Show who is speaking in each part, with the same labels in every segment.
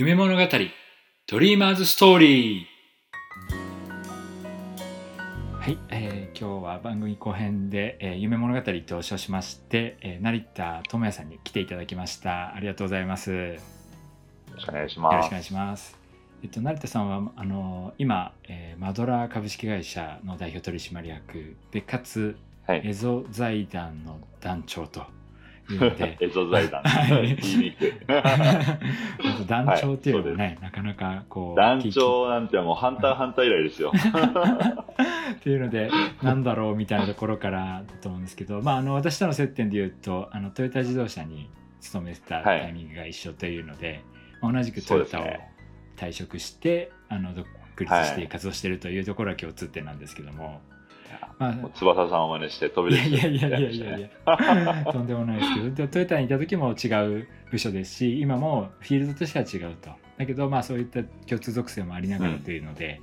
Speaker 1: 夢物語ドリーマーズストーリー。はい、えー今日は番組後編で、えー夢物語と称しまして、えー成田智也さんに来ていただきました。ありがとうございます。よ
Speaker 2: よろしくお願いし
Speaker 1: ろ
Speaker 2: ます。
Speaker 1: しくお願いします。えっと成田さんはあの今、えーマドラー株式会社の代表取締役でかつ
Speaker 2: はい。
Speaker 1: エゾ財団の団長と い。うので
Speaker 2: エゾ財団。
Speaker 1: 団長っていうのはね、なかなかこう
Speaker 2: 団長なんてもうハンターハンター以来ですよ。
Speaker 1: っていうのでなんだろうみたいなところからだと思うんですけど、まあ、あの私との接点で言うとあのトヨタ自動車に勤めてた
Speaker 2: はい。
Speaker 1: タイミングが一緒というので、まあ同じくトヨタを。退職して、あの独立して活動しているというところは共通点なんですけども、まあ
Speaker 2: もう翼さんを真似して飛び出して
Speaker 1: いやいやいやいやいや とんでもないですけど。でトヨタにいた時も違う部署ですし今もフィールドとしては違うと。だけどまあそういった共通属性もありながらというので、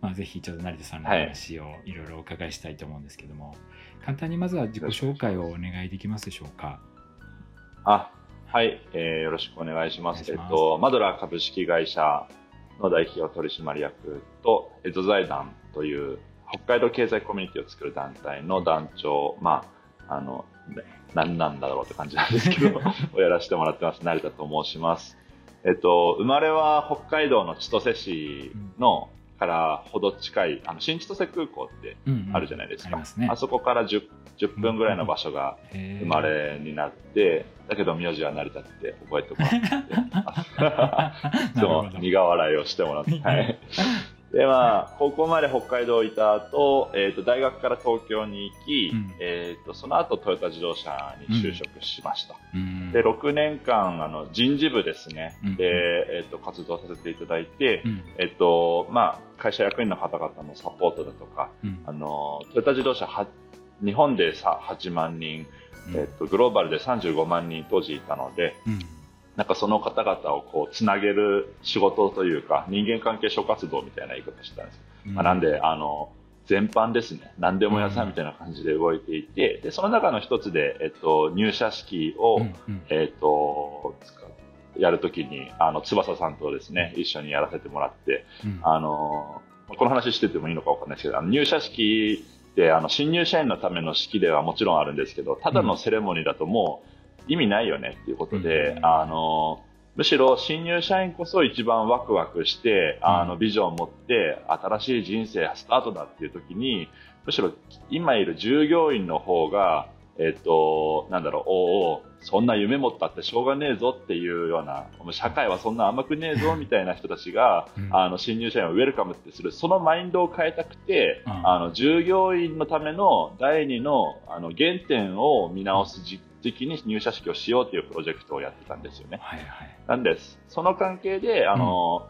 Speaker 1: まあ、ぜひちょっと成田さんの話をいろいろお伺いしたいと思うんですけども、簡単にまずは自己紹介をお願いできますでしょうか。
Speaker 2: あ、はい、えーよろしくお願いします。えっと、マドラー株式会社の代表取締役と、エゾ財団という北海道経済コミュニティを作る団体の団長、まあ、あの、何なんだろうって感じなんですけど、をやらせてもらってます。成田と申します。えっと、生まれは北海道の千歳市の、からほど近い、あの、新千歳空港ってあるじゃないですか。
Speaker 1: ありますね
Speaker 2: あそこから 10, 10分ぐらいの場所が
Speaker 1: 生
Speaker 2: 生まれになって、だけど名字は成田って覚えてもらって、
Speaker 1: な
Speaker 2: いつ
Speaker 1: るほど
Speaker 2: も苦笑いをしてもらって、はい。で、まあ、高校まで北海道いた後、えっ、と、大学から東京に行き、
Speaker 1: うん。
Speaker 2: えっ、と、その後トヨタ自動車に就職しました。
Speaker 1: うん。
Speaker 2: で、6年間、あの、人事部ですね、
Speaker 1: うん。
Speaker 2: で、えっ、と、活動させていただいて、
Speaker 1: うん。
Speaker 2: えっ、と、まあ、会社役員の方々のサポートだとか、
Speaker 1: うん。
Speaker 2: あの、トヨタ自動車は、日本でさ8万人、えっと、グローバルで35万人当時いたので、
Speaker 1: うん
Speaker 2: なんかその方々をこう、つなげる仕事というか、人間関係諸活動みたいな言い方してたんです。
Speaker 1: うん。
Speaker 2: まあ、なんで、あの、全般ですね。何でも屋さんみたいな感じで動いていて、で、その中の一つで、えっと、入社式を、
Speaker 1: うんうん。
Speaker 2: えっと、やるときに、あの、翼さんとですね、一緒にやらせてもらって、
Speaker 1: うん。
Speaker 2: あの、この話しててもいいのかわかんないですけど、あの入社式って、あの、新入社員のための式ではもちろんあるんですけど、ただのセレモニーだともう意味ないよねっていうことで、
Speaker 1: うん。
Speaker 2: あの、むしろ新入社員こそ一番ワクワクして、あの、ビジョンを持って、新しい人生スタートだっていう時に、むしろ今いる従業員の方が、えっと、なんだろう、おうおうそんな夢持ったってしょうがねえぞっていうような、もう社会はそんな甘くねえぞみたいな人たちが、
Speaker 1: うん。
Speaker 2: あの、新入社員をウェルカムってする、そのマインドを変えたくて、
Speaker 1: うん。
Speaker 2: あの、従業員のための第二の、あの、原点を見直す時時期に入社式をしようというプロジェクトをやってたんですよね。
Speaker 1: はいはい。
Speaker 2: なんです。その関係で、あの、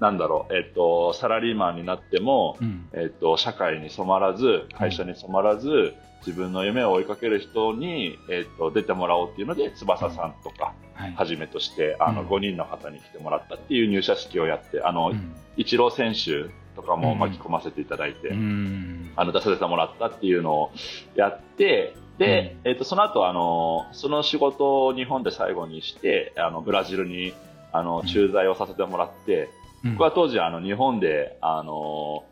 Speaker 2: なんだろう、えっと、サラリーマンになっても、
Speaker 1: うん。
Speaker 2: えっと、社会に染まらず、会社に染まらず、自分の夢を追いかける人に、えっと、出てもらおうっていうので、翼さんとか、
Speaker 1: は
Speaker 2: じめとして、あの、
Speaker 1: うん。
Speaker 2: 5人の方に来てもらったっていう入社式をやって、あの、
Speaker 1: うん。
Speaker 2: イチロー選手とかも巻き込ませていただいて、
Speaker 1: うん。
Speaker 2: あの、出させてもらったっていうのをやって、で、えっ、と、その後、あの、その仕事を日本で最後にして、あの、ブラジルに、あの、駐在をさせてもらって、
Speaker 1: うん
Speaker 2: 僕は当時、あの、日本で、あの、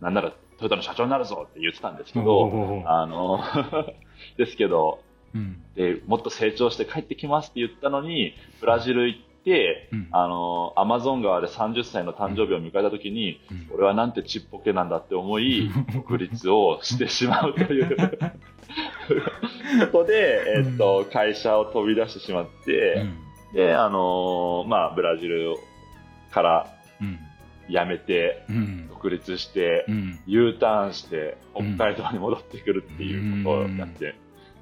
Speaker 2: なんなら、トヨタの社長になるぞって言ってたんですけ
Speaker 1: お
Speaker 2: ど、
Speaker 1: ー
Speaker 2: あの、ですけど、
Speaker 1: うん。
Speaker 2: で、もっと成長して帰ってきますって言ったのに、ブラジル行って、
Speaker 1: うん。
Speaker 2: あの、アマゾン川で30歳の誕生日を迎えた時に、
Speaker 1: うん。
Speaker 2: 俺はなんてちっぽけなんだって思い、独立をしてしまうという。ことで、えっと、会社を飛び出してしまって、で、あのーまあ、ブラジルから
Speaker 1: うん。
Speaker 2: 辞めて、
Speaker 1: うん。
Speaker 2: 独立して
Speaker 1: う、ん。
Speaker 2: U ターンして、北海道に戻ってくるっていうことをやって、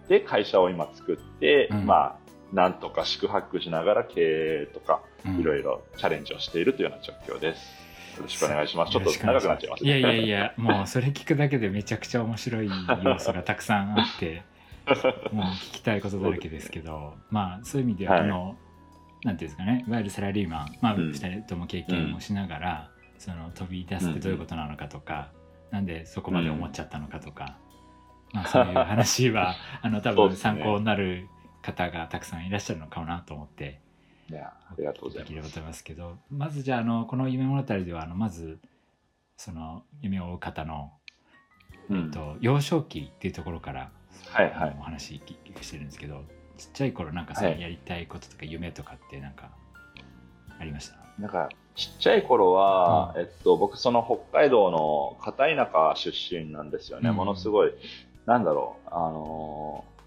Speaker 2: で、会社を今作って、
Speaker 1: うん。
Speaker 2: まあ、なんとか宿泊しながら経営とか、
Speaker 1: うん。
Speaker 2: いろいろチャレンジをしているというような状況です。よろしくお願いします。ちょっと長くなっちゃいます
Speaker 1: いやいやいや、もうそれ聞くだけでめちゃくちゃ面白い要素が たくさんあって、もう聞きたいことだらけですけど、まあそういう意味では、
Speaker 2: はい。
Speaker 1: あの、なんていうんですかね、いわゆるサラリーマン、まあ
Speaker 2: うん
Speaker 1: 二人とも経験をしながら、その飛び出すってどういうことなのかとか、なんでそこまで思っちゃったのかとか、まあそういう話は、あの多分参考になる方がたくさんいらっしゃるのかなと思って、
Speaker 2: いや、ありがとうございます
Speaker 1: けどまずじゃああのこの夢物語ではあのまずその夢を追う方の、
Speaker 2: うん。
Speaker 1: えっと、幼少期っていうところから、
Speaker 2: はいはい。
Speaker 1: お話聞きしてるんですけどちっちゃい頃なんかその
Speaker 2: はい。
Speaker 1: やりたいこととか夢とかってなんかありました、
Speaker 2: なんか、ちっちゃい頃は、えっと、僕、その北海道の片田舎出身なんですよね。
Speaker 1: うん。
Speaker 2: ものすごい、なんだろう、あのー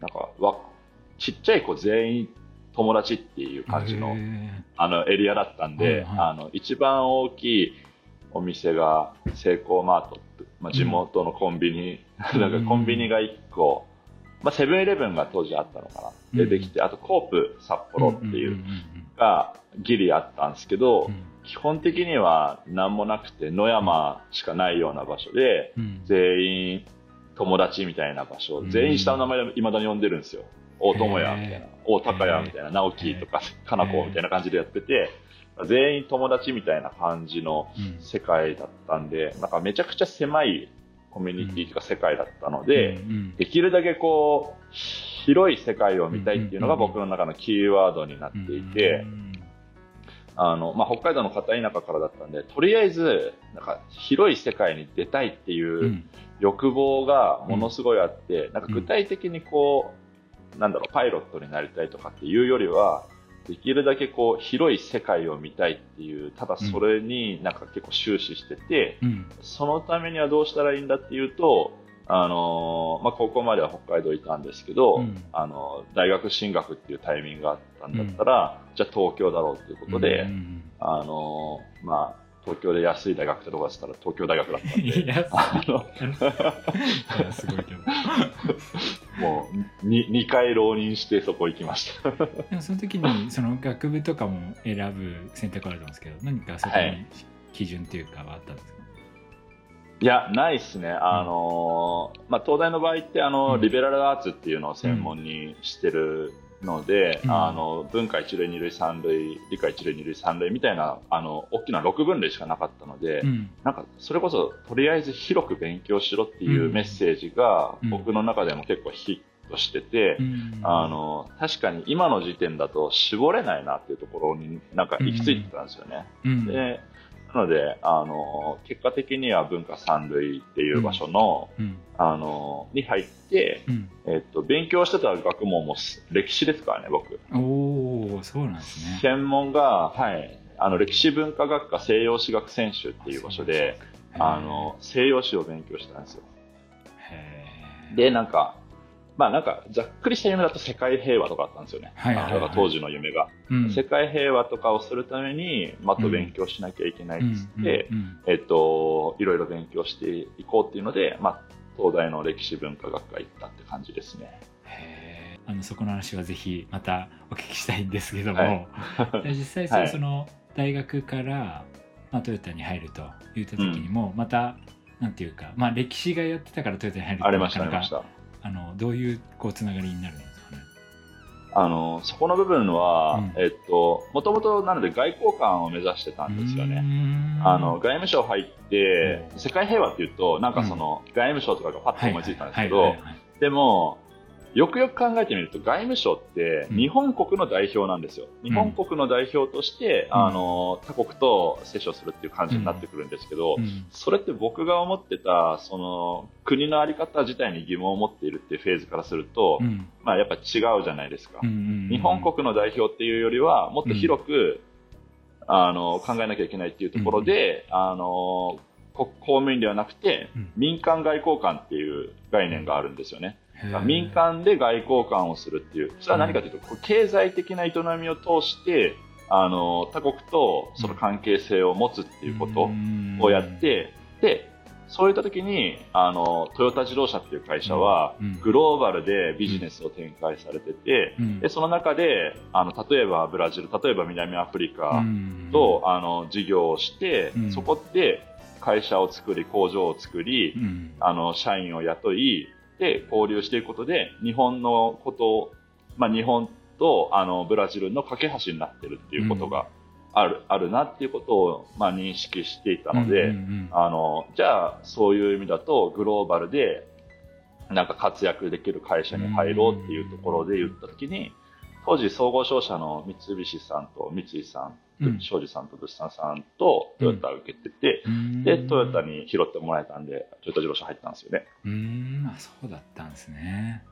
Speaker 2: なんか、わ、ちっちゃい子全員友達っていう感じの、
Speaker 1: へ
Speaker 2: あの、エリアだったんで、
Speaker 1: はいはい。
Speaker 2: あの、一番大きいお店が、セイコーマートって、まあ、地元のコンビニ、
Speaker 1: う ん
Speaker 2: なんかコンビニが1個、まあ、セブンイレブンが当時あったのかな、
Speaker 1: うん。
Speaker 2: 出てきて、あとコープ札
Speaker 1: ー
Speaker 2: 幌っていう、がギリあったんですけど、
Speaker 1: うん。
Speaker 2: 基本的には何もなくて野山しかないような場所で、
Speaker 1: うん。
Speaker 2: 全員友達みたいな場所、
Speaker 1: うん。
Speaker 2: 全員下の名前で未だに呼んでるんですよ。大友也みたいな大高也みたいな、直樹とか、かな子みたいな感じでやってて、全員友達みたいな感じの
Speaker 1: うん。
Speaker 2: 世界だったんで、なんかめちゃくちゃ狭いコミュニティとか世界だったので、
Speaker 1: うん
Speaker 2: できるだけこう、広い世界を見たいっていうのが
Speaker 1: うんうんうん。
Speaker 2: 僕の中のキーワードになっていて、
Speaker 1: うん。
Speaker 2: あの、まあ、北海道の片田舎からだったんで、とりあえず、なんか、広い世界に出たいっていううん。欲望がものすごいあって、なんか具体的にこう、なんだろう、パイロットになりたいとかっていうよりは、できるだけこう、広い世界を見たいっていう、ただそれになんか結構終始してて、
Speaker 1: うん。
Speaker 2: そのためにはどうしたらいいんだっていうと、あのーまあ、高校までは北海道いたんですけど、
Speaker 1: うん。
Speaker 2: あの大学進学っていうタイミングがあったんだったら、じゃあ東京だろうということで、
Speaker 1: うん。
Speaker 2: あのーまあ、東京で安い大学ってどこだったら東京大学だったん
Speaker 1: い。
Speaker 2: で、もうに2回浪人してそこ行きました。
Speaker 1: でもその時にその学部とかも選ぶ選択あると思うんですけど何かそこに
Speaker 2: はい
Speaker 1: 基準っていうかはあったんですか、
Speaker 2: いや、ないっすね。あのーまあ、東大の場合って、あの、
Speaker 1: うん。
Speaker 2: リベラルアーツっていうのを専門にしてるので、
Speaker 1: うん。
Speaker 2: あの、文化一類、二類、三類、理科一類、二類、三類みたいな、あの、大きな6分類しかなかったので、
Speaker 1: うん。
Speaker 2: なんか、それこそ、とりあえず広く勉強しろっていうメッセージが、
Speaker 1: うん。
Speaker 2: 僕の中でも結構ヒットしてて、
Speaker 1: うん。
Speaker 2: あの、確かに今の時点だと絞れないなっていうところになんか行き着いてたんですよね。
Speaker 1: うん
Speaker 2: で、なので、あの、結果的には文化三類っていう場所の、
Speaker 1: うん。
Speaker 2: あの、に入って、
Speaker 1: うん。
Speaker 2: えっと、勉強してた学問も歴史ですからね、僕。
Speaker 1: おおそうなんですね。
Speaker 2: 専門が、はい、あの、歴史文化学科西洋史学専修っていう場所で、あの、西洋史を勉強したんですよ。
Speaker 1: へー。
Speaker 2: で、なんか、まあなんか、ざっくりした夢だと世界平和とかあったんですよね。
Speaker 1: はいはいはい
Speaker 2: 当時の夢が。
Speaker 1: うん
Speaker 2: 世界平和とかをするために、もっと勉強しなきゃいけないっつって、
Speaker 1: うんうん
Speaker 2: えっと、いろいろ勉強していこうっていうので、まあ、東大の歴史文化学科行ったって感じですね。
Speaker 1: へーあのそこの話はぜひまたお聞きしたいんですけども、
Speaker 2: はい
Speaker 1: で実際その,、
Speaker 2: はい
Speaker 1: その大学から、まあ、トヨタに入ると言った時にも、またなんていうか、まあ、歴史がやってたからトヨタに入ると
Speaker 2: ありました、あ
Speaker 1: なかなか
Speaker 2: りました。
Speaker 1: あのどういうこうつながりになるんですかね？
Speaker 2: あの、そこの部分は、
Speaker 1: うん。
Speaker 2: えっと、もともとなので外交官を目指してたんですよね。
Speaker 1: ね
Speaker 2: あの、外務省入って
Speaker 1: う、ん。
Speaker 2: 世界平和っていうと、なんかその、外務省とかがパッと思いついたんですけど、でも、よくよく考えてみると、外務省って
Speaker 1: うん。
Speaker 2: 日本国の代表なんですよ。日本国の代表として、
Speaker 1: うん。
Speaker 2: あの、他国と接触するっていう感じになってくるんですけど、
Speaker 1: うん。
Speaker 2: それって僕が思ってた、その、国のあり方自体に疑問を持っているっていうフェーズからすると、
Speaker 1: うん。
Speaker 2: まあやっぱ違うじゃないですか。日本国の代表っていうよりは、もっと広く、あの、考えなきゃいけないっていうところで、あの、国公務員ではなくて、
Speaker 1: うん。
Speaker 2: 民間外交官っていう概念があるんですよね。民間で外交官をするっていう、それは何かというと、こう経済的な営みを通して、あの、他国とその関係性を持つっていうことをやって、で、そういった時に、あの、トヨタ自動車っていう会社は
Speaker 1: うんうん、
Speaker 2: グローバルでビジネスを展開されてて、
Speaker 1: うん。
Speaker 2: で、その中で、あの、例えばブラジル、例えば南アフリカ
Speaker 1: うん。
Speaker 2: と、あの、事業をして、
Speaker 1: うん。
Speaker 2: そこで会社を作り、工場を作り、
Speaker 1: うん。
Speaker 2: あの、社員を雇い、で、交流していくことで、日本のことを、まあ、日本と、あの、ブラジルの架け橋になってるっていうことがある、あるなっていうことを、まあ、認識していたので、
Speaker 1: うんうん
Speaker 2: あの、じゃあ、そういう意味だと、グローバルで、なんか活躍できる会社に入ろうっていうところで言ったときに、当時総合商社の三菱さんと三井さん、
Speaker 1: うん。
Speaker 2: 庄司さんと物産さんとトヨタを受けてて、で、トヨタに拾ってもらえたんで、トヨタ自動車入ったんですよね。
Speaker 1: うーん。あそうだったんですね。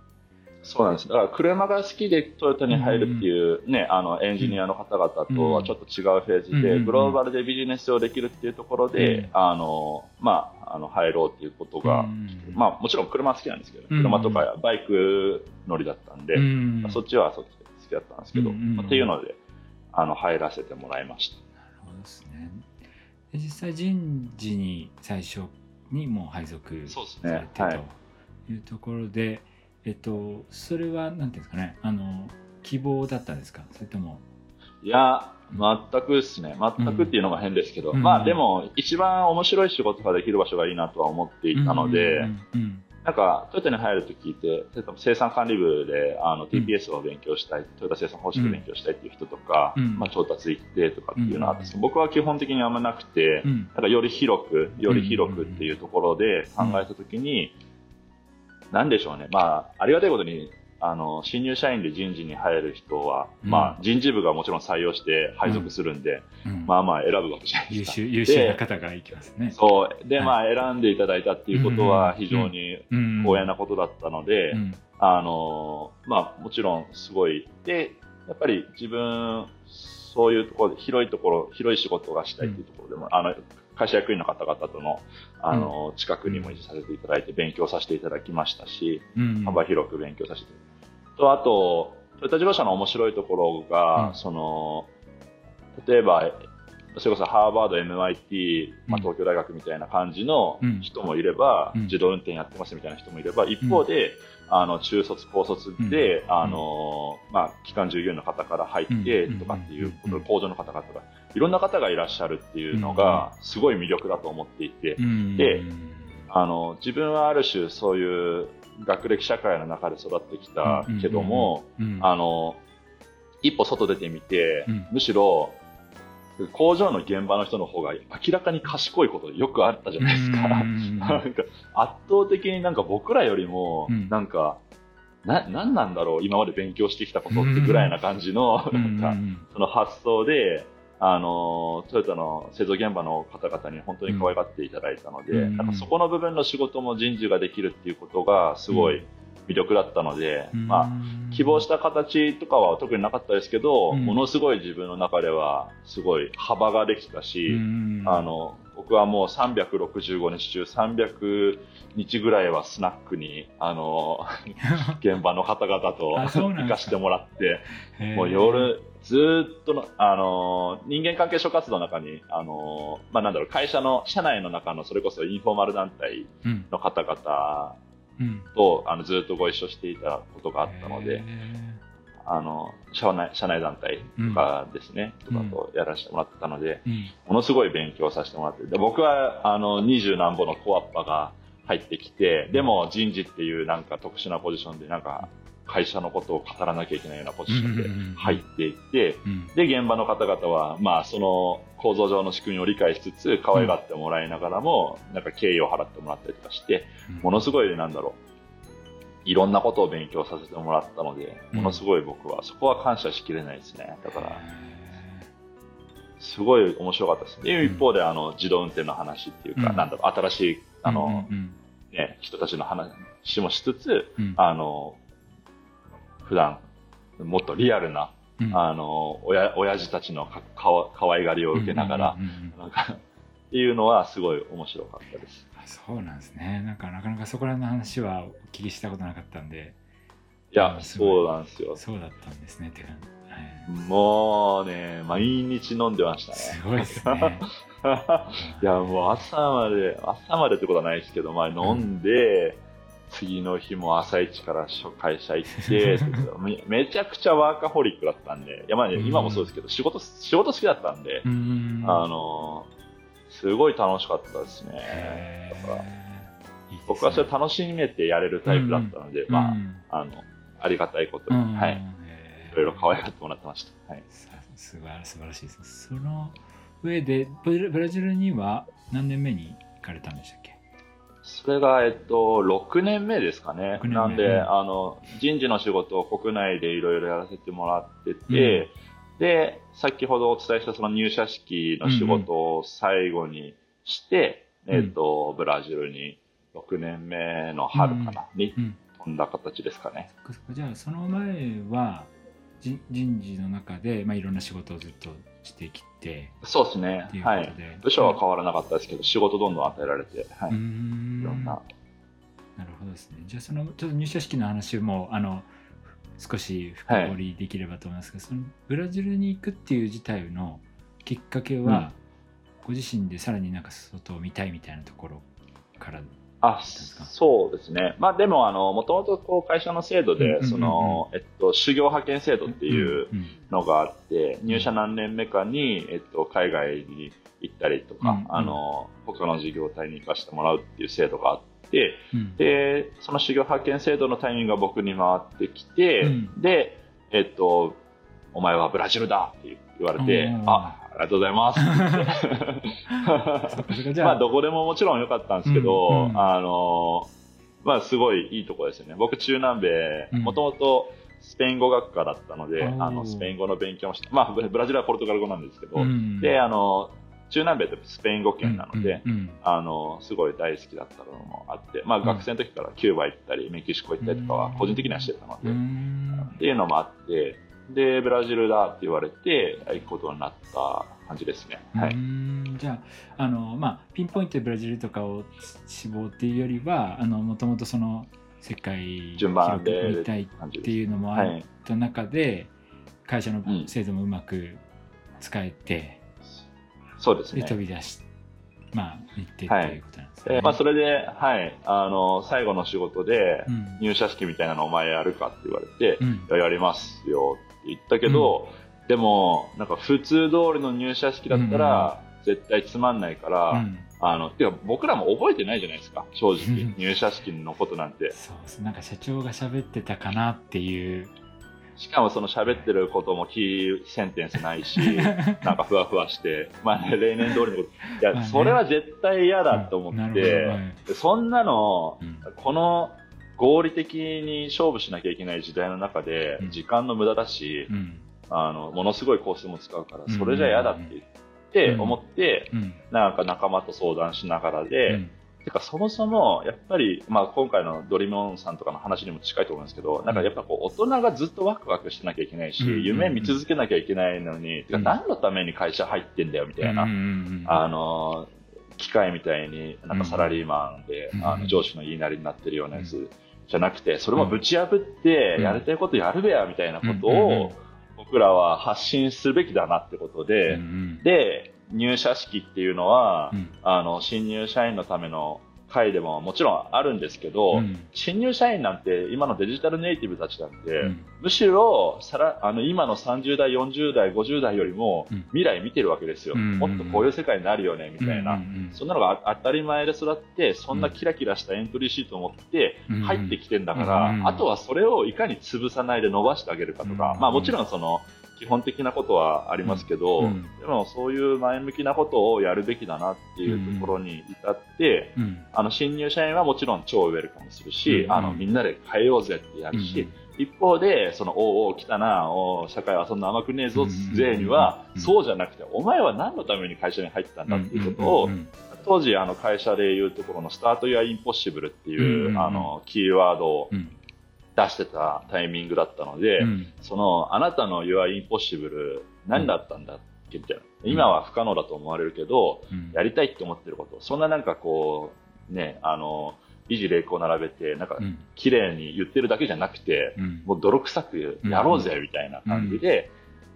Speaker 2: そうなんです。だから車が好きでトヨタに入るっていうね、あのエンジニアの方々とはちょっと違うフェーズで、
Speaker 1: うん
Speaker 2: グローバルでビジネスをできるっていうところで、
Speaker 1: うん。
Speaker 2: あの、まあ、あの、入ろうっていうことが、
Speaker 1: うん。
Speaker 2: まあ、もちろん車は好きなんですけど、
Speaker 1: うん。
Speaker 2: 車とかバイク乗りだったんで、そっちはそっちで好きだったんですけど、
Speaker 1: うん
Speaker 2: まあっていうので、あの、入らせてもらいました。
Speaker 1: なるほどですねで実際人事に最初にもう配属
Speaker 2: そうです
Speaker 1: されて。と
Speaker 2: ねはい。
Speaker 1: いうところで、えっとそれはなんていうんですかねあの希望だったんですか？それとも
Speaker 2: いや、全くですね。全くっていうのが変ですけど、
Speaker 1: うん
Speaker 2: まあでも、一番面白い仕事ができる場所がいいなとは思っていたので、
Speaker 1: うんうん
Speaker 2: なんか、トヨタに入ると聞いて、生産管理部であの TPS を勉強したい、トヨタ生産方式を勉強したいっていう人とか、
Speaker 1: うん。
Speaker 2: まあ、調達行ってとかっていうのはあったん。ですけど
Speaker 1: うん
Speaker 2: 僕は基本的にあんまなくて、
Speaker 1: うん。
Speaker 2: なんかより広く、より広くっていうところで考えたときに、なんでしょうね、まあ、ありがたいことに、あの、新入社員で人事に入る人は、
Speaker 1: うん
Speaker 2: まあ、人事部がもちろん採用して配属するんで、
Speaker 1: うん
Speaker 2: まあまあ選ぶわけじゃないですか。
Speaker 1: 優秀優秀な方がいきますね。
Speaker 2: そう。で、
Speaker 1: はい
Speaker 2: まあ、選んでいただいたっていうことは非常に
Speaker 1: うん
Speaker 2: 光栄なことだったので、
Speaker 1: うん
Speaker 2: あの、まあ、もちろんすごい。で、やっぱり自分、そういうところで、広いところ、広い仕事がしたいっていうところでも、あの、会社役員の方々との、あの、近くにも維持させていただいて勉強させていただきましたし、
Speaker 1: うん
Speaker 2: 幅広く勉強させていただいて。と、あと、トヨタ自動車の面白いところが、
Speaker 1: うん。
Speaker 2: その、例えば、それこそハーバード、MIT、まあ、
Speaker 1: うん
Speaker 2: 東京大学みたいな感じの
Speaker 1: うん。
Speaker 2: 人もいれば、
Speaker 1: うん。
Speaker 2: 自動運転やってますみたいな人もいれば、一方で、あの中卒、高卒で、
Speaker 1: うん。
Speaker 2: あのまあ、機関従業員の方から入って
Speaker 1: うん。
Speaker 2: とかっていうこ
Speaker 1: うん。
Speaker 2: と、工場の方々が、いろんな方がいらっしゃるっていうのが、すごい魅力だと思っていて、
Speaker 1: うん。
Speaker 2: であの自分はある種そういう学歴社会の中で育ってきたけども、
Speaker 1: うん。
Speaker 2: あの一歩外出てみて、
Speaker 1: うん。
Speaker 2: むしろ工場の現場の人の方が明らかに賢いことよくあったじゃないですか。
Speaker 1: うん。
Speaker 2: なんか圧倒的になんか僕らよりも
Speaker 1: うん。
Speaker 2: なんか、な何なんだろう今まで勉強してきたことってぐらいな感じの、
Speaker 1: うん。
Speaker 2: なんかその発想で、あのトヨタの製造現場の方々に本当に可愛がっていただいたので、
Speaker 1: うん。
Speaker 2: なんかそこの部分の仕事も人事ができるっていうことがすごい魅力だったので、
Speaker 1: うん。
Speaker 2: まあ、希望した形とかは特になかったですけど、
Speaker 1: うん。
Speaker 2: ものすごい自分の中ではすごい幅ができたし、
Speaker 1: うん。
Speaker 2: あの僕はもう365日中300日ぐらいはスナックにあの 現場の方々と行かしてもらってもう夜ずーっとのあの人間関係諸活動の中にあの、まあ、なんだろう会社の社内の中のそれこそインフォーマル団体
Speaker 1: うん
Speaker 2: の方々
Speaker 1: うん。
Speaker 2: とあのずーっとご一緒していたことがあったので。
Speaker 1: へ
Speaker 2: あの、社内、社内団体とかですね、
Speaker 1: うん。
Speaker 2: とかとやらせてもらってたので、
Speaker 1: ーうん。
Speaker 2: ものすごい勉強させてもらって、で僕は、あの、二十何歩のコアッパが入ってきて、でも人事っていうなんか特殊なポジションで、なんか、会社のことを語らなきゃいけないようなポジションで入っていって、
Speaker 1: うん。
Speaker 2: で、現場の方々は、まあ、その構造上の仕組みを理解しつつ、可愛がってもらいながらも、なんか敬意を払ってもらったりとかして、ものすごい、なんだろう、いろんなことを勉強させてもらったので、
Speaker 1: うん。
Speaker 2: ものすごい僕は、そこは感謝しきれないですね。だから、
Speaker 1: へ
Speaker 2: すごい面白かったですね。
Speaker 1: うん。
Speaker 2: 一方で、あの、自動運転の話っていうか、
Speaker 1: うん。
Speaker 2: なんだろう、新しい、
Speaker 1: ー
Speaker 2: あの、
Speaker 1: うん。
Speaker 2: ね、人たちの話もしつつ、
Speaker 1: うん。
Speaker 2: あの、普段、もっとリアルな、
Speaker 1: うん。
Speaker 2: あの、親、親父たちのかかわ可愛がりを受けながらっていうのはすごい面白かったです。
Speaker 1: あそうなんですね。なんかなかなかそこら辺の話はお聞きしたことなかったんで。
Speaker 2: いやそうなんですよ。
Speaker 1: そうだったんですねって感じ、はい。
Speaker 2: もうね、毎日飲んでましたね。
Speaker 1: すごいですね。
Speaker 2: いや、もう朝まで、朝までってことはないですけど、まあ飲んで、次の日も朝一から会社行って、め めちゃくちゃワーカホリックだったんで、いやまあね、
Speaker 1: うん。
Speaker 2: 今もそうですけど、仕事、仕事好きだったんで、
Speaker 1: うん。
Speaker 2: あの、すごい楽しかったですね。
Speaker 1: へ
Speaker 2: だか。ら
Speaker 1: ー。いいね
Speaker 2: 僕はそれ楽しめてやれるタイプだったので、ま
Speaker 1: うん。
Speaker 2: あ、あの、ありがたいことに、
Speaker 1: うん。
Speaker 2: はい、いろいろ可愛がってもらってました。はい。
Speaker 1: さすごい素晴らしいです。その上でブラブラジルには何年目に行かれたんでしたっけ？
Speaker 2: そそれが、えっと、6年目ですかね。
Speaker 1: 6年目。
Speaker 2: なんで、
Speaker 1: うん。
Speaker 2: あの、人事の仕事を国内でいろいろやらせてもらってて、で、先ほどお伝えしたその入社式の仕事を最後にして、
Speaker 1: うん。
Speaker 2: えっと、ブラジルに6年目の春かな、に
Speaker 1: うん。
Speaker 2: 飛んだ形ですかね。
Speaker 1: そっかそっか。じゃあその前は人人事の中で、まあ、いろんな仕事をずっとしてきて
Speaker 2: そうですねはい。部署は変わらなかったですけど、仕事どんどん与えられて、はい。
Speaker 1: ん
Speaker 2: いろんな。
Speaker 1: なるほどですねじゃあそのちょっと入社式の話もあの少し深掘りできればと思いますけど、そのブラジルに行くっていう自体のきっかけは、
Speaker 2: うん
Speaker 1: ご自身でさらになんか外を見たいみたいなところから
Speaker 2: あそうですね。まあでも、あの、もともとこう会社の制度で、修行派遣制度っていう
Speaker 1: うん
Speaker 2: のがあって、入社何年目かに、えっと、海外に行ったりとか、
Speaker 1: うんうん。
Speaker 2: あの、他の事業体に行かせてもらうっていう制度があって、
Speaker 1: うん。
Speaker 2: で、その修行派遣制度のタイミングが僕に回ってきて、
Speaker 1: うん。
Speaker 2: で、えっと、お前はブラジルだって言われて、
Speaker 1: うん。
Speaker 2: あ、ありがとうございます。まあ、どこでももちろん良かったんですけど、
Speaker 1: うんうん。
Speaker 2: あの、まあ、すごいいいところですよね。僕、中南米
Speaker 1: うん、
Speaker 2: もともとスペイン語学科だったので、
Speaker 1: おー。
Speaker 2: あの、スペイン語の勉強もして、まあ、ブブラジルはポルトガル語なんですけど、
Speaker 1: うん。
Speaker 2: で、あの、中南米ってスペイン語圏なので、
Speaker 1: うんうん
Speaker 2: あの、すごい大好きだったのもあって、まあ、
Speaker 1: うん
Speaker 2: 学生の時からキューバ行ったり、メキシコ行ったりとかは個人的にはしてたので、
Speaker 1: う
Speaker 2: っ
Speaker 1: ん
Speaker 2: ていうのもあって、で、ブラジルだって言われて、行くことになった感じですね。は
Speaker 1: う
Speaker 2: い。
Speaker 1: んじゃああの、まあ、ピンポイントでブラジルとかを志望っていうよりはあのもともとその世界
Speaker 2: 順番で
Speaker 1: 広く見たいっていうのもあ
Speaker 2: はい。
Speaker 1: った中で、会社の
Speaker 2: うん
Speaker 1: 制度もうまく使えて、で
Speaker 2: そうですね。
Speaker 1: 飛び出しまあ行ってっていうことなんですね。
Speaker 2: えーまあ、それで、はい、あの、最後の仕事で
Speaker 1: う、ん
Speaker 2: 入社式みたいなのお前やるかって言われて、
Speaker 1: うん
Speaker 2: いややりますよ言ったけど、でも、なんか普通通りの入社式だったら、絶対つまんないから、
Speaker 1: うん。
Speaker 2: あの、てか僕らも覚えてないじゃないですか、正
Speaker 1: う
Speaker 2: 直
Speaker 1: ん。
Speaker 2: 入社式のことなんて。
Speaker 1: そうなんか社長が喋ってたかなっていう。
Speaker 2: しかもその喋ってることもキーセンテンスないし、なんかふわふわして、まあね、例年通りのこと。いや、それは絶対嫌だと思って、そんなの、
Speaker 1: うん。
Speaker 2: この合理的に勝負しなきゃいけない時代の中で
Speaker 1: うん、
Speaker 2: 時間の無駄だし、
Speaker 1: うん。
Speaker 2: あの、ものすごいコースも使うから、
Speaker 1: うん。
Speaker 2: それじゃ嫌だって言って、
Speaker 1: うん。
Speaker 2: 思って、
Speaker 1: うん。
Speaker 2: なんか仲間と相談しながらで、
Speaker 1: うん。
Speaker 2: てかそもそも、やっぱり、まあ今回のドリモンさんとかの話にも近いと思うんですけど、なんかやっぱこう大人がずっとワクワクしてなきゃいけないし、
Speaker 1: うん。
Speaker 2: 夢見続けなきゃいけないのに、てか
Speaker 1: うん
Speaker 2: 何のために会社入ってんだよみたいな、あの、機械みたいになんかサラリーマンで、
Speaker 1: うん。
Speaker 2: あの上司の言いなりになってるようなやつじゃなくて、それもぶち破って、
Speaker 1: うん。
Speaker 2: やりたいことやるべやみたいなことを、僕らは発信すべきだなってことで、で、入社式っていうのは、
Speaker 1: うん。
Speaker 2: あの、新入社員のための会でももちろんあるんですけど、
Speaker 1: うん。
Speaker 2: 新入社員なんて今のデジタルネイティブたちなんて、
Speaker 1: うん。
Speaker 2: むしろさらあの今の30代、40代、50代よりも
Speaker 1: うん。
Speaker 2: 未来見てるわけですよ。
Speaker 1: うん。
Speaker 2: もっとこういう世界になるよね、みたいな。そんなのがあ当たり前で育って、そんなキラキラしたエントリーシートを持って
Speaker 1: うん。
Speaker 2: 入ってきてんだから、
Speaker 1: うん。
Speaker 2: あとはそれをいかに潰さないで伸ばしてあげるかとか、
Speaker 1: うん。
Speaker 2: まあもちろんその、基本的なことはありますけど、
Speaker 1: うん。
Speaker 2: でもそういう前向きなことをやるべきだなっていうところに至って、
Speaker 1: うん。
Speaker 2: あの新入社員はもちろん超ウェルカムするし、
Speaker 1: うん。
Speaker 2: あのみんなで変えようぜってやるし、一方で、その、おうおう来たな、おう社会はそんな甘くねえぞ、
Speaker 1: うん
Speaker 2: 税には、
Speaker 1: うん。
Speaker 2: そうじゃなくて、お前は何のために会社に入ったんだっていうことを、当時、あの、会社でいうところのスタートやインポッシブルっていう、
Speaker 1: うん。
Speaker 2: あの、キーワードを
Speaker 1: うん
Speaker 2: 出してたタイミングだったので、
Speaker 1: うん。
Speaker 2: その、あなたの Your Impossible 何だったんだっけみたいな。今は不可能だと思われるけど、
Speaker 1: うん。
Speaker 2: やりたいって思ってること。そんななんかこう、ね、あの、維持霊光並べて、なんか
Speaker 1: うん。
Speaker 2: 綺麗に言ってるだけじゃなくて、
Speaker 1: うん。
Speaker 2: もう泥臭くやろうぜみたいな感じで、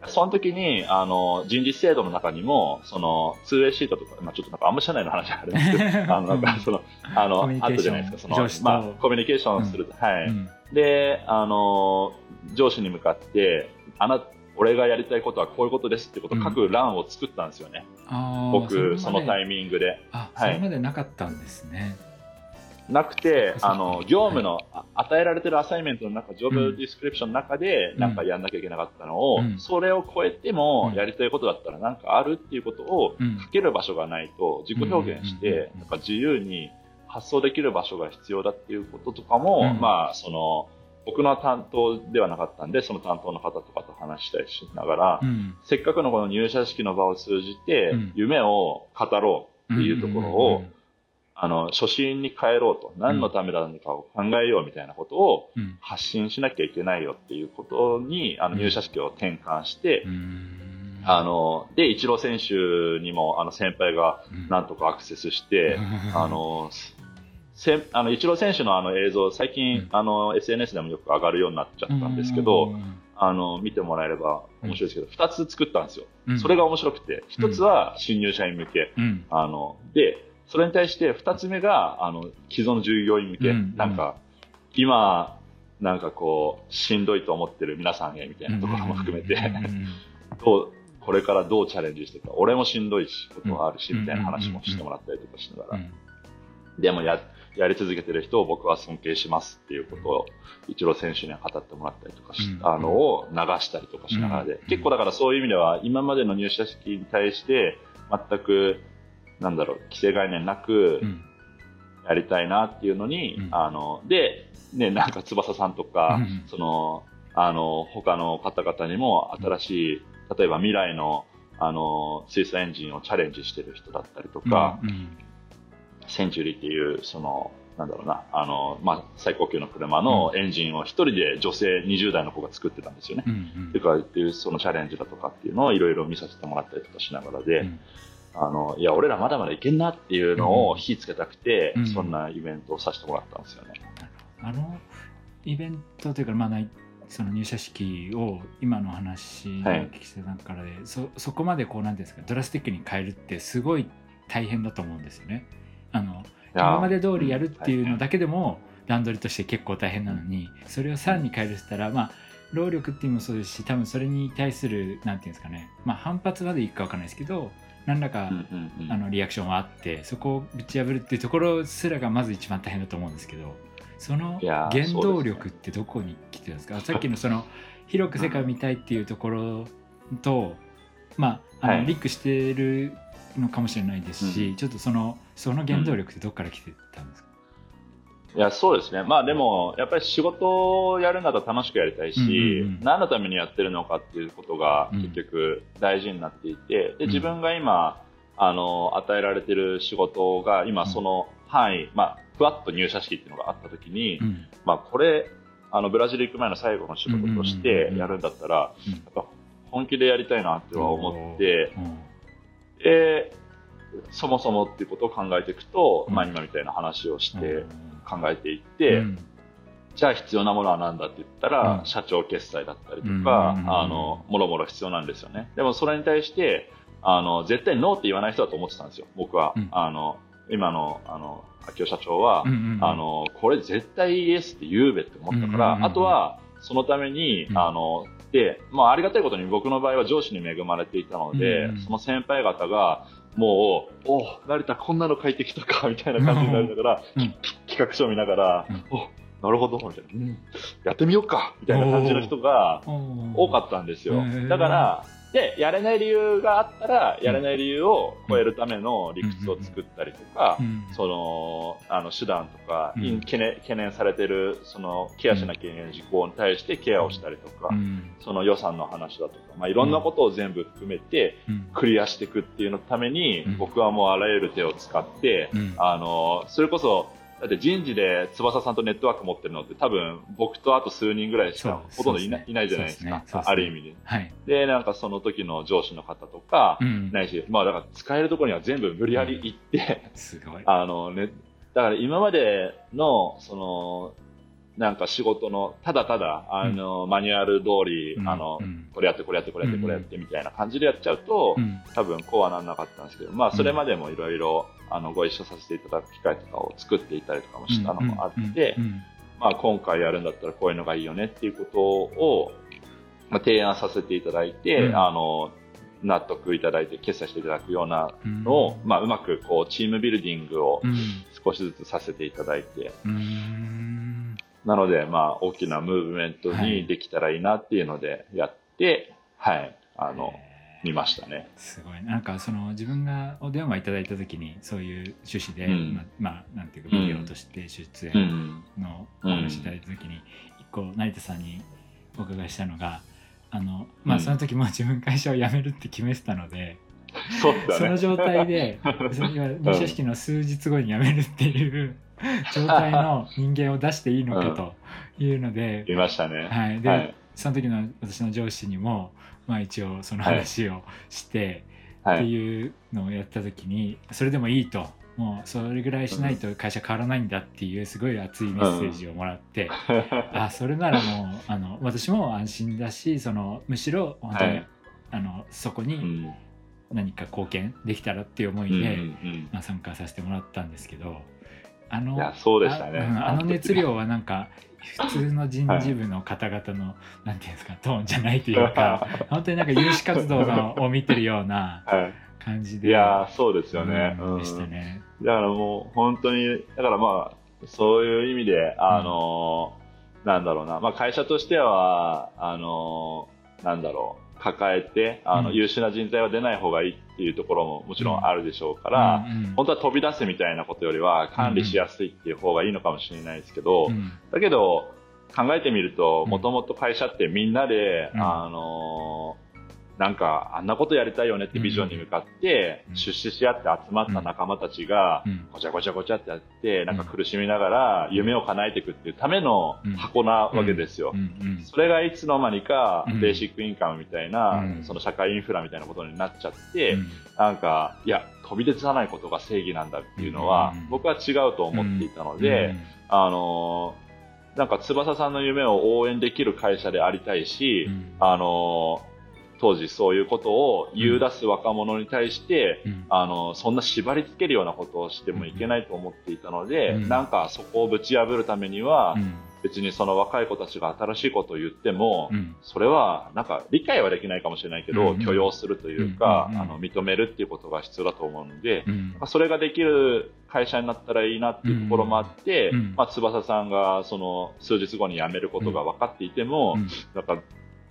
Speaker 2: その時に、あの、人事制度の中にも、その、2way シートとか、まあちょっとなんかあんま社内の話あるんですけど、あの、なんかその、あの、あったじゃないですか、そのまあコミュニケーションする、はい。
Speaker 1: うん
Speaker 2: で、あの、上司に向かって、あな、俺がやりたいことはこういうことですってことを書く欄を作ったんですよね。
Speaker 1: あー
Speaker 2: 僕、そのタ
Speaker 1: イ
Speaker 2: イミングで。
Speaker 1: あ、
Speaker 2: はい
Speaker 1: それまでなかったんですね。
Speaker 2: なくて、あの、業務の、あ与えられてるアサイメントの中、ジョブディスクリプションの中で、
Speaker 1: ん。
Speaker 2: なんかやんなきゃいけなかったのを、
Speaker 1: うん。
Speaker 2: それを超えても
Speaker 1: う、ん。
Speaker 2: やりたいことだったらなんかあるっていうことを
Speaker 1: うん。
Speaker 2: 書ける場所がないと、自己表現して
Speaker 1: う、ん
Speaker 2: なんか自由に、発送できる場所が必要だっていうこととかも、
Speaker 1: うん。
Speaker 2: まあ、その、僕の担当ではなかったんで、その担当の方とかと話したりしながら、
Speaker 1: うん。
Speaker 2: せっかくのこの入社式の場を通じて
Speaker 1: うん、
Speaker 2: 夢を語ろうっていうところを、あの、初心に変えろと、何のためなのかを考えようみたいなことを発信しなきゃいけないよっていうことに、あの、
Speaker 1: うん
Speaker 2: 入社式を転換して、
Speaker 1: うん。
Speaker 2: あの、で、イチロー選手にも、あの、先輩が
Speaker 1: うん。
Speaker 2: なんとかアクセスして、あの、せあの、イチロー選手のあの映像、最近、
Speaker 1: うん。
Speaker 2: あの、SNS でもよく上がるようになっちゃったんですけど、あの、見てもらえれば面白いですけど、二、つ作ったんですよ。
Speaker 1: うん。
Speaker 2: それが面白くて、一つは新入社員向け、
Speaker 1: うん。
Speaker 2: あの、で、それに対して二つ目が、あの、既存の従業員向け、
Speaker 1: うん
Speaker 2: なんか、今、なんかこう、しんどいと思ってる皆さんへみたいなところも含めて、どう、これからどうチャレンジしていくか、俺もしんどいし、ことがあるし、
Speaker 1: うん
Speaker 2: みたいな話もしてもらったりとかしながら、
Speaker 1: うん。
Speaker 2: でもや、やり続けてる人を僕は尊敬しますっていうことを、イチロー選手には語ってもらったりとかした
Speaker 1: うん。
Speaker 2: のを流したりとかしながらで、
Speaker 1: うん。
Speaker 2: 結構だからそういう意味では、今までの入社式に対して、全く、なんだろう、規制概念なく
Speaker 1: うん。
Speaker 2: やりたいなっていうのに、
Speaker 1: うん。
Speaker 2: あの、で、ね、なんか翼さんとか、
Speaker 1: うん。
Speaker 2: その、あの、他の方々にも新しい、例えば未来の、あの、水素エンジンをチャレンジしてる人だったりとか、
Speaker 1: うん。
Speaker 2: センチュリーっていう、その、なんだろうな、あの、まあ、最高級の車のエンジンを一人で女性20代の子が作ってたんですよね。
Speaker 1: うんうん。
Speaker 2: っていうか、っていうそのチャレンジだとかっていうのをいろいろ見させてもらったりとかしながらで、
Speaker 1: うん
Speaker 2: あの、いや、俺らまだまだいけんなっていうのを火つけたくて、
Speaker 1: うん
Speaker 2: そんなイベントをさせてもらったんですよね。
Speaker 1: あのイベントというか、まあ、ないその入社式を今の話の
Speaker 2: はい
Speaker 1: 聞き手さんからで、そそこまでこうなんですかドラスティックに変えるってすごい大変だと思うんですよね。あの今まで通りやるっていうの
Speaker 2: だ
Speaker 1: だけでも段取りとして結構大変なのにそれをさらに変えるって言ったらまあ労力っていうのもそうですし多分それに対するなんていうんですかね。まあ反発までいくかわからないですけど何らか、
Speaker 2: うんうんうん。
Speaker 1: あのリアクションはあってそこをぶち破るっていうところすらがまず一番大変だと思うんですけどその原動力ってどこに来てるんですか？さっきのその広く世界を見たいっていうところと、まああの、
Speaker 2: はい。
Speaker 1: リンクしてるのかもしれないですし、ちょっとそのその原動力ってどこから来てたんですか、
Speaker 2: いや、そうですね。まあでも、やっぱり仕事をやるなら楽しくやりたいし、
Speaker 1: うんうんうん。
Speaker 2: 何のためにやってるのかっていうことが
Speaker 1: うん。
Speaker 2: 結局大事になっていて、
Speaker 1: うん。
Speaker 2: で、自分が今、あの、与えられてる仕事が今その範囲、まあ、ふわっと入社式っていうのがあった時に、
Speaker 1: うん。
Speaker 2: まあこれ、あの、ブラジル行く前の最後の仕事としてやるんだったら、
Speaker 1: うん。
Speaker 2: やっぱ本気でやりたいなっては思って、
Speaker 1: うん。
Speaker 2: で、そもそもっていうことを考えていくと、
Speaker 1: うん。
Speaker 2: まあ今みたいな話をして
Speaker 1: うん
Speaker 2: 考えていって、
Speaker 1: うん。
Speaker 2: じゃあ必要なものは何だって言ったら、
Speaker 1: うん。
Speaker 2: 社長決済だったりと
Speaker 1: うん
Speaker 2: か、
Speaker 1: うん
Speaker 2: あの、もろもろ必要なんですよね。でもそれに対して、あの、絶対ノーって言わない人だと思ってたんですよ、僕は。
Speaker 1: うん。
Speaker 2: あの、今の、あの、秋夫社長は、あの、これ絶対イエスって言うべって思ったから、あとは、そのために、
Speaker 1: うん。
Speaker 2: あの、で、まあ、ありがたいことに僕の場合は上司に恵まれていたので、その先輩方が、もう、お成田こんなの書いてきたか、みたいな感じになりながら、
Speaker 1: うん。
Speaker 2: 企画書を見ながら、
Speaker 1: うん。
Speaker 2: おなるほど、みたいな、うん。やってみようか、みたいな感じの人が多かったんですよ。だから、で、やれない理由があったら、やれない理由を超えるための理屈を作ったりとか、
Speaker 1: うん。
Speaker 2: その、あの、手段とか、
Speaker 1: うん。
Speaker 2: 懸念、懸念されてる、その、ケアしなきゃいけない事項に対してケアをしたりとか、
Speaker 1: うん。
Speaker 2: その予算の話だとか、まあ、いろんなことを全部含めて、
Speaker 1: うん。
Speaker 2: クリアしていくっていうのために、
Speaker 1: うん。
Speaker 2: 僕はもうあらゆる手を使って、
Speaker 1: うん。
Speaker 2: あの、それこそ、だって人事で翼さんとネットワーク持ってるのって多分僕とあと数人ぐらいしかほとんどいない,、
Speaker 1: ね
Speaker 2: いないじゃないですか。
Speaker 1: すね。
Speaker 2: ある意味で。
Speaker 1: はい。
Speaker 2: で、なんかその時の上司の方とか、
Speaker 1: うん。
Speaker 2: ないし、まあだから使えるところには全部無理やり行って、
Speaker 1: すごい。
Speaker 2: あのね、だから今までの、その、なんか仕事の、ただただ、あの、マニュアル通り、
Speaker 1: うん。
Speaker 2: あの、
Speaker 1: うん。
Speaker 2: これやって、これやって、これやって、
Speaker 1: うん
Speaker 2: これやってみたいな感じでやっちゃうと、
Speaker 1: うん。
Speaker 2: 多分こうはなんなかったんですけど、まあそれまでもいろいろ、あの、ご一緒させていただく機会とかを作っていたりとかもしたのもあって、
Speaker 1: うんうん。
Speaker 2: まあ今回やるんだったらこういうのがいいよねっていうことを、まあ、提案させていただいて、
Speaker 1: うん。
Speaker 2: あの、納得いただいて決済していただくような
Speaker 1: うん。
Speaker 2: のを、まあうまくこうチームビルディングを
Speaker 1: うん。
Speaker 2: 少しずつさせていただいて、
Speaker 1: うん。
Speaker 2: なので、まあ、大きなムーブメント
Speaker 1: はい。
Speaker 2: にできたらいいなっていうのでやって、はい、あの、見ましたね。
Speaker 1: すごいなんかその自分がお電話いただいた時にそういう趣旨で、
Speaker 2: うん
Speaker 1: ままあなんていうかビデオとして出
Speaker 2: う
Speaker 1: 演
Speaker 2: ん。
Speaker 1: のお話いただいた時に一個成田さんにお伺いしたのがあのまあ
Speaker 2: うん
Speaker 1: その時もう自分会社を辞めるって決めてたので、
Speaker 2: そね。
Speaker 1: その状態で その今入社式の数日後に辞めるっていう状態の人間を出していいのかというので、
Speaker 2: 見ましたね。
Speaker 1: はい、で、
Speaker 2: はい。
Speaker 1: その時の私の上司にも、まあ、一応その話をして、って
Speaker 2: はい。
Speaker 1: いうのをやった時にそれでもいいと。もうそれぐらいしないと会社変わらないんだっていうすごい熱いメッセージをもらって、あそれならもうあの私も安心だしそのむしろ本当に、
Speaker 2: はい。
Speaker 1: あのそこに
Speaker 2: うん。
Speaker 1: 何か貢献できたらっていう思
Speaker 2: うんうん
Speaker 1: いで、
Speaker 2: うん。
Speaker 1: まあ、参加させてもらったんですけどあの
Speaker 2: そうで
Speaker 1: あの熱量はなんか普通の人事部の方々の、なんていうんですかトーンじゃないというか 本当になんか有志活動のを見てるような
Speaker 2: は
Speaker 1: 感じで
Speaker 2: い。いやー、そうですよね。うん
Speaker 1: うんでしたね。
Speaker 2: だからもう本当に、だからまあ、そういう意味で、あのーなんだろうな、まあ会社としては、あのーなんだろう、抱えて、あの、
Speaker 1: うん。
Speaker 2: 優秀な人材は出ない方がいいっていうところももちろんあるでしょうから、
Speaker 1: うん。うん。
Speaker 2: 本当は飛び出すみたいなことよりは管理しやすいっていう方がいいのかもしれないですけど、
Speaker 1: うん。
Speaker 2: だけど、考えてみると、
Speaker 1: うん
Speaker 2: もともと会社ってみんなで、
Speaker 1: うん。
Speaker 2: あのーなんか、あんなことやりたいよねってビジョンに向かって、
Speaker 1: うん。
Speaker 2: 出資し合って集まった仲間たちが、
Speaker 1: うん。
Speaker 2: ごちゃごちゃごちゃってやって、なんか苦しみながら夢を叶えていくっていうための
Speaker 1: うん。
Speaker 2: 箱なわけですよ。それがいつの間にか
Speaker 1: うん、
Speaker 2: ベーシックインカムみたいな、
Speaker 1: うん。
Speaker 2: その社会インフラみたいなことになっちゃって、
Speaker 1: うん。
Speaker 2: なんか、いや、飛び出さないことが正義なんだっていうのは、
Speaker 1: うん。
Speaker 2: 僕は違うと思っていたので、あのーなんか翼さんの夢を応援できる会社でありたいし、
Speaker 1: うん。
Speaker 2: あのー当時そういうことを言い出す若者に対して、
Speaker 1: うん。
Speaker 2: あのーそんな縛り付けるようなことをしてもいけないと思っていたので、
Speaker 1: うん。
Speaker 2: なんかそこをぶち破るためには、
Speaker 1: うん。
Speaker 2: 別にその若い子たちが新しいことを言っても、
Speaker 1: うん。
Speaker 2: それはなんか理解はできないかもしれないけど、
Speaker 1: うん。
Speaker 2: 許容するというか、あの認めるっていうことが必要だと思うので、
Speaker 1: うん。
Speaker 2: まあそれができる会社になったらいいなっていうところもあって、
Speaker 1: うん。
Speaker 2: まあ、翼さんがその数日後に辞めることが分かっていても、
Speaker 1: うん。
Speaker 2: なんか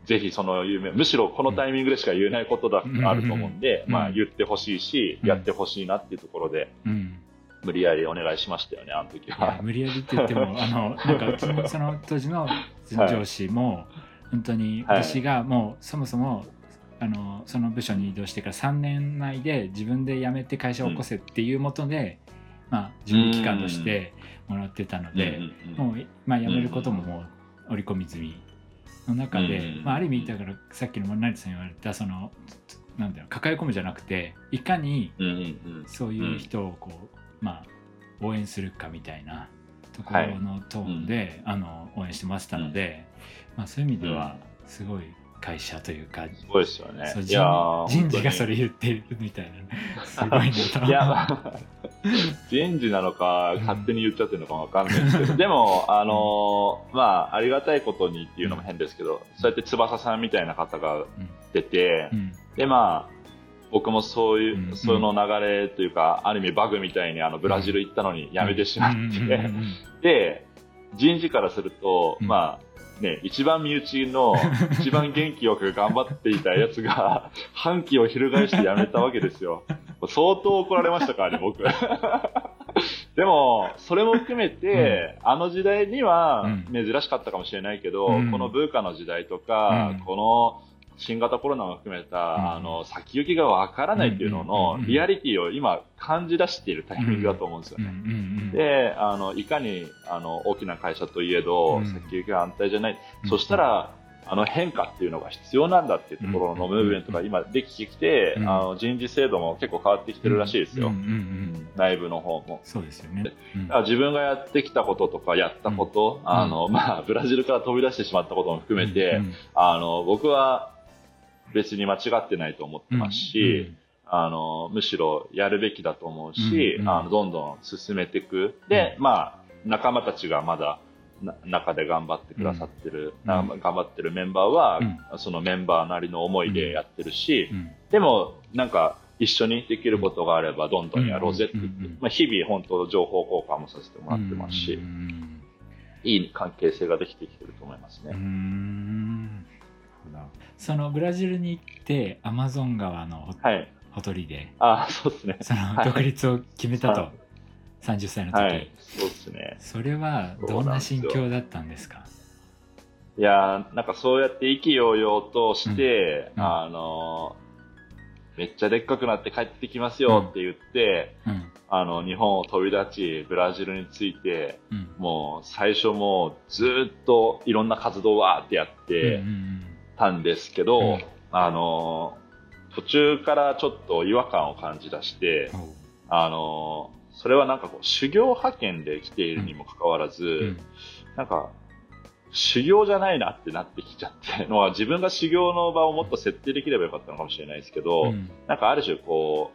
Speaker 2: ぜひその夢、むしろこのタイミングでしか言えないことだ、
Speaker 1: うん。
Speaker 2: あると思うんで、
Speaker 1: うん。
Speaker 2: まあ言ってほしいし、
Speaker 1: うん。
Speaker 2: やってほしいなっていうところで、
Speaker 1: うん。
Speaker 2: 無理やりお願いしましたよね、あの時は。
Speaker 1: 無理やりって言っても あのなんかうちのその当時の上司も本当に
Speaker 2: はい
Speaker 1: 私がもうそもそもあのその部署に移動してから3年内で自分で辞めて会社を起こせっていうもとで、まあ、準備期間としてもらってたので、もう、まあ、辞めることももう織り込み済みの中で、
Speaker 2: うん
Speaker 1: まあ、ある意味だからさっきの成田さん言われたそのなんだろう抱え込むじゃなくていかにそういう人をこう、まあ、応援するかみたいなところのトーンで、あの応援してましたので、まあ、そういう意味ではすごい会社というか、
Speaker 2: すごいですよね。
Speaker 1: そう。
Speaker 2: いやー
Speaker 1: 人人事がそ
Speaker 2: 本
Speaker 1: れ言ってるみたいな。すごいな。
Speaker 2: いや、人事なのか、勝手に言っちゃってるのかわかんないですけど、でも、あのーまあ、ありがたいことにっていうのも変ですけど、そうやって翼さんみたいな方が出て、
Speaker 1: うん。
Speaker 2: で、まあ、僕もそういう、
Speaker 1: うん。
Speaker 2: その流れというか、ある意味バグみたいにあのブラジル行ったのに辞めてしまって、
Speaker 1: うん。うん。うん。うん。
Speaker 2: で、人事からすると、
Speaker 1: うん。
Speaker 2: まあ、ね、一番身内の、一番元気よく頑張っていたやつが、反旗を翻して辞めたわけですよ。相当怒られましたからね、僕。でも、それも含めて、あの時代には
Speaker 1: うん
Speaker 2: 珍しかったかもしれないけど、
Speaker 1: うん
Speaker 2: このブーカの時代とか、
Speaker 1: うん
Speaker 2: この新型コロナも含めた、
Speaker 1: うん。
Speaker 2: あの、先行きがわからないっていうのの
Speaker 1: うん
Speaker 2: リアリティを今感じ出しているタイミングだと思うんですよね。で、あの、いかに、あの、大きな会社といえど、
Speaker 1: うん。
Speaker 2: 先行きが安泰じゃない。
Speaker 1: うん。
Speaker 2: そしたら、あの変化っていうのが必要なんだっていうところの
Speaker 1: うん
Speaker 2: ムーブメントが今できてきて、
Speaker 1: うん。
Speaker 2: あの、人事制度も結構変わってきてるらしいですよ。内部の方も。
Speaker 1: そうですよね。うん。
Speaker 2: 自分がやってきたこととかやったこと、
Speaker 1: うん。
Speaker 2: あの、まあ、ブラジルから飛び出してしまったことも含めて、
Speaker 1: うん。
Speaker 2: あの、僕は別に間違ってないと思ってますし、あの、むしろやるべきだと思うし、あの、どんどん進めていく。で、まあ、仲間たちがまだ、な中で頑張ってくださってる、
Speaker 1: うん。
Speaker 2: な頑張ってるメンバーは、
Speaker 1: う
Speaker 2: そのメンバーなりの思いでやってるし、
Speaker 1: うん。
Speaker 2: でも、なんか、一緒にできることがあれば、どんどんやろうぜって言って、まあ、日々、本当、情報交換もさせてもらってますし、
Speaker 1: うん
Speaker 2: いい関係性ができてきてると思います
Speaker 1: う
Speaker 2: ね。
Speaker 1: んほどそのブラジルに行ってアマゾン川のほ,、
Speaker 2: はい。
Speaker 1: ほとりで。
Speaker 2: あそうですね。
Speaker 1: その
Speaker 2: はい。
Speaker 1: 独立を決めたと、
Speaker 2: はい。
Speaker 1: 30歳の時、
Speaker 2: はい。そうですね。
Speaker 1: それはどんな心境だったんですか？
Speaker 2: いやーなんかそうやって意気揚々として、
Speaker 1: うん。うん。
Speaker 2: あのーめっちゃでっかくなって帰ってきますよって言って、
Speaker 1: うん。
Speaker 2: あの、日本を飛び立ち、ブラジルに着いて、
Speaker 1: うん。
Speaker 2: もう最初もうずーっといろんな活動をわーってやっ
Speaker 1: うんう
Speaker 2: て
Speaker 1: ん
Speaker 2: たんですけど、
Speaker 1: うん。
Speaker 2: あのー途中からちょっと違和感を感じ出して、
Speaker 1: う。ん
Speaker 2: あのーそれはなんかこう修行派遣で来ているにもかかわらず、
Speaker 1: うん。
Speaker 2: なんか、修行じゃないなってなってきちゃって、のは自分が修行の場をもっと設定できればよかったのかもしれないですけど、
Speaker 1: うん。
Speaker 2: なんかある種こ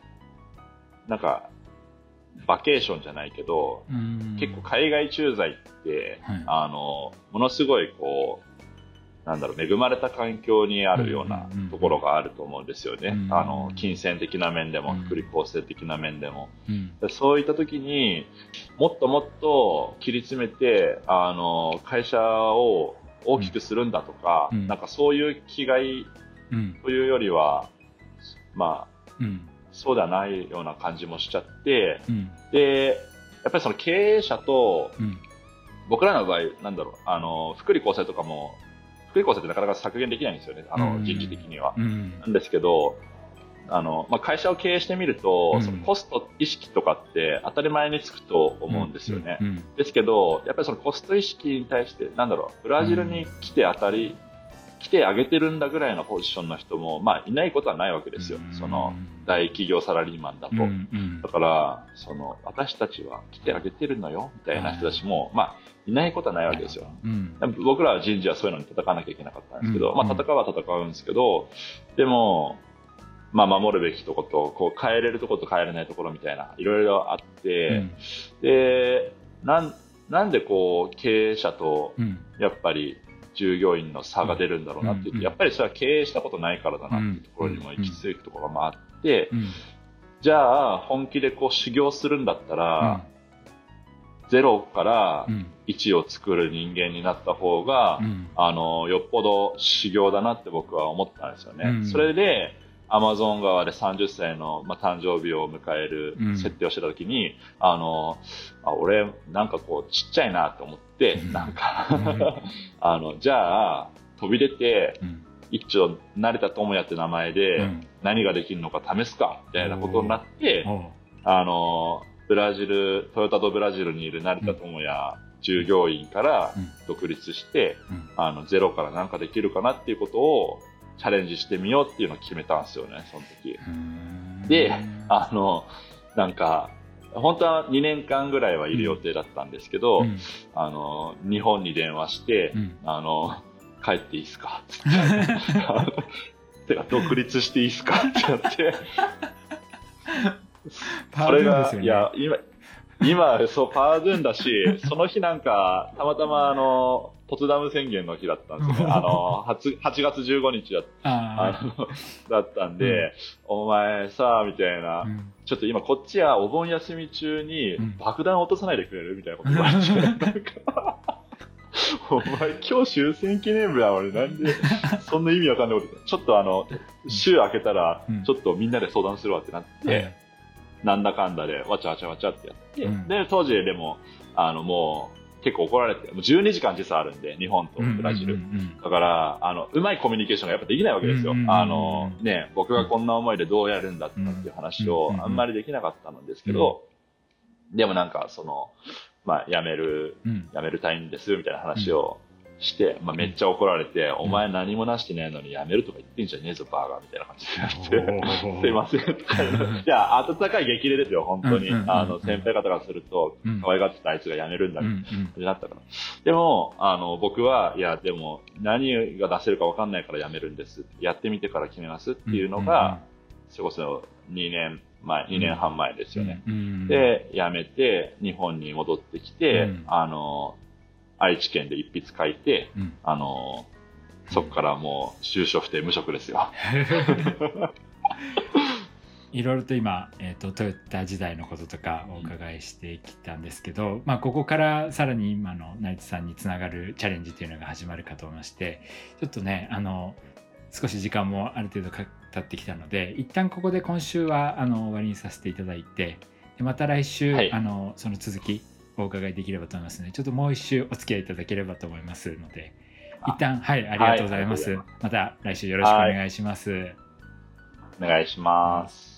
Speaker 2: う、なんか、バケーションじゃないけど、
Speaker 1: うん。
Speaker 2: 結構海外駐在って、
Speaker 1: はい。
Speaker 2: あの、ものすごいこう、なんだろう、恵まれた環境にあるような
Speaker 1: うんうんうん
Speaker 2: ところがあると思うんですよね。
Speaker 1: うん
Speaker 2: あの、金銭的な面でも、
Speaker 1: うん。
Speaker 2: 福利厚生的な面でも。
Speaker 1: うん。
Speaker 2: でそういった時にもっともっと切り詰めてあの会社を大きくするんだとか、
Speaker 1: うん。
Speaker 2: なんかそういう気概
Speaker 1: うん。
Speaker 2: というよりはまあ
Speaker 1: うん。
Speaker 2: そうではないような感じもしちゃって
Speaker 1: うん。
Speaker 2: でやっぱりその経営者と
Speaker 1: うん。
Speaker 2: 僕らの場合なんだろうあの福利厚生とかも福利厚生ってなかなか削減できないんですよね。あの、
Speaker 1: うん。
Speaker 2: 人事的には。
Speaker 1: うん。
Speaker 2: なんですけど、あの、まあ、会社を経営してみると、
Speaker 1: うん。
Speaker 2: そのコスト意識とかって当たり前につくと思うんですよね。
Speaker 1: うん。うん。
Speaker 2: ですけど、やっぱりそのコスト意識に対して、なんだろう、ブラジルに来て当たり、来てあげてるんだぐらいのポジションの人も、まあ、いないことはないわけですよ。
Speaker 1: うん。
Speaker 2: その、大企業サラリーマンだと。
Speaker 1: うん。うん。
Speaker 2: だから、その、私たちは来てあげてるのよ、みたいな人たちも、まあ、いないことはないわけですよ。
Speaker 1: うん。
Speaker 2: 僕らは人事はそういうのに戦わなきゃいけなかったんですけど、
Speaker 1: うん。
Speaker 2: まあ戦うは戦うんですけど、でも、まあ守るべきとこと、こう変えれるとこと変えれないところみたいな、いろいろあって、で、なん、なんでこう経営者と
Speaker 1: うん。
Speaker 2: やっぱり従業員の差が出るんだろうなって言って、
Speaker 1: うん
Speaker 2: やっぱりそれは経営したことないからだなっていうところにも行き着くところがあって、
Speaker 1: うん。
Speaker 2: じゃあ本気でこう修行するんだったら、ゼロから
Speaker 1: うん。
Speaker 2: 1を作る人間になった方が、
Speaker 1: うん。
Speaker 2: あの、よっぽど修行だなって僕は思ったんですよね。
Speaker 1: うん。
Speaker 2: それで、アマゾン川で30歳の、まあ、誕生日を迎える
Speaker 1: うん。
Speaker 2: 設定をしてた時に、あの、あ俺、なんかこう、ちっちゃいなと思って、
Speaker 1: うん。
Speaker 2: なんか
Speaker 1: うん、
Speaker 2: あの、じゃあ、飛び出て、
Speaker 1: うん。
Speaker 2: 一丁、成田智也って名前で
Speaker 1: うん、
Speaker 2: 何ができるのか試すか、みたいなことになって、あの、ブラジル、トヨタとブラジルにいる成田智也従業員から
Speaker 1: うん。
Speaker 2: 独立して、
Speaker 1: うん。
Speaker 2: あの、ゼロからなんかできるかなっていうことをチャレンジしてみようっていうのを決めたんですよね、その時。
Speaker 1: うん。
Speaker 2: であの、なんか、本当は2年間ぐらいはいる予定だったんですけど、
Speaker 1: うん。
Speaker 2: あの、日本に電話して、
Speaker 1: うん。
Speaker 2: あの、帰っていいですか？てか、独立していいですか？ってなって、
Speaker 1: パ
Speaker 2: それが、いや、今、今、そう、パードゥンだし、その日なんか、たまたまあの、ポツダム宣言の日だったんですよね。あの、8, 8月15日だ
Speaker 1: あ
Speaker 2: あのだったんで、お前さ、みたいな、
Speaker 1: あうん。
Speaker 2: ちょっと今こっちはお盆休み中に
Speaker 1: うん。
Speaker 2: 爆弾落とさないでくれるみたいなこと言われて、なんか、お前今日終戦記念日なのになんで、そんな意味わかんないことちょっとあの、週明けたら
Speaker 1: うん、
Speaker 2: ちょっとみんなで相談するわってなって、なんだかんだでわちゃわちゃわちゃってやって、
Speaker 1: うん。
Speaker 2: で、当時でも、あの、もう、結構怒られて、もう12時間時差あるんで、日本とブラジル。だから、あの、うまいコミュニケーションがやっぱできないわけですよ。あの、ね、僕がこんな思いでどうやるんだったっていう話をあんまりできなかったんですけど、でもなんか、その、まあ、辞める、辞めるたいんです、みたいな話をして、まあ、めっちゃ怒られて、お前何もなしてないのに辞めるとか言ってんじゃねえぞ、バーガー、みたいな感じで言って。すいません。いや、温かい激励ですよ、本当に。あの、先輩方がすると、
Speaker 1: うん
Speaker 2: 可愛がってたあいつが辞めるんだ、
Speaker 1: うん
Speaker 2: みたいな感じになったから。でも、あの、僕は、いや、でも、何が出せるか分かんないから辞めるんです。やってみてから決めますっていうのが、それこそ2年前、2年半前ですよね。で、辞めて、日本に戻ってきて、
Speaker 1: うん
Speaker 2: あの、愛知県で一筆書いて、
Speaker 1: うん。
Speaker 2: あの、そこからもう、就職して無職ですよ。
Speaker 1: いろいろと今、えー、とトヨタ時代のこととかお伺いしてきたんですけど、まあ、ここからさらに今の成田さんにつながるチャレンジというのが始まるかと思いましてちょっとねあの少し時間もある程度か経ってきたので一旦ここで今週はあの終わりにさせていただいてでまた来週、
Speaker 2: はい。
Speaker 1: あのその続きお伺いできればと思いますのでちょっともう一週お付き合いいただければと思いますので一旦はいありがとうございます、
Speaker 2: はい
Speaker 1: また来週よろしくお願いします。
Speaker 2: お願いします。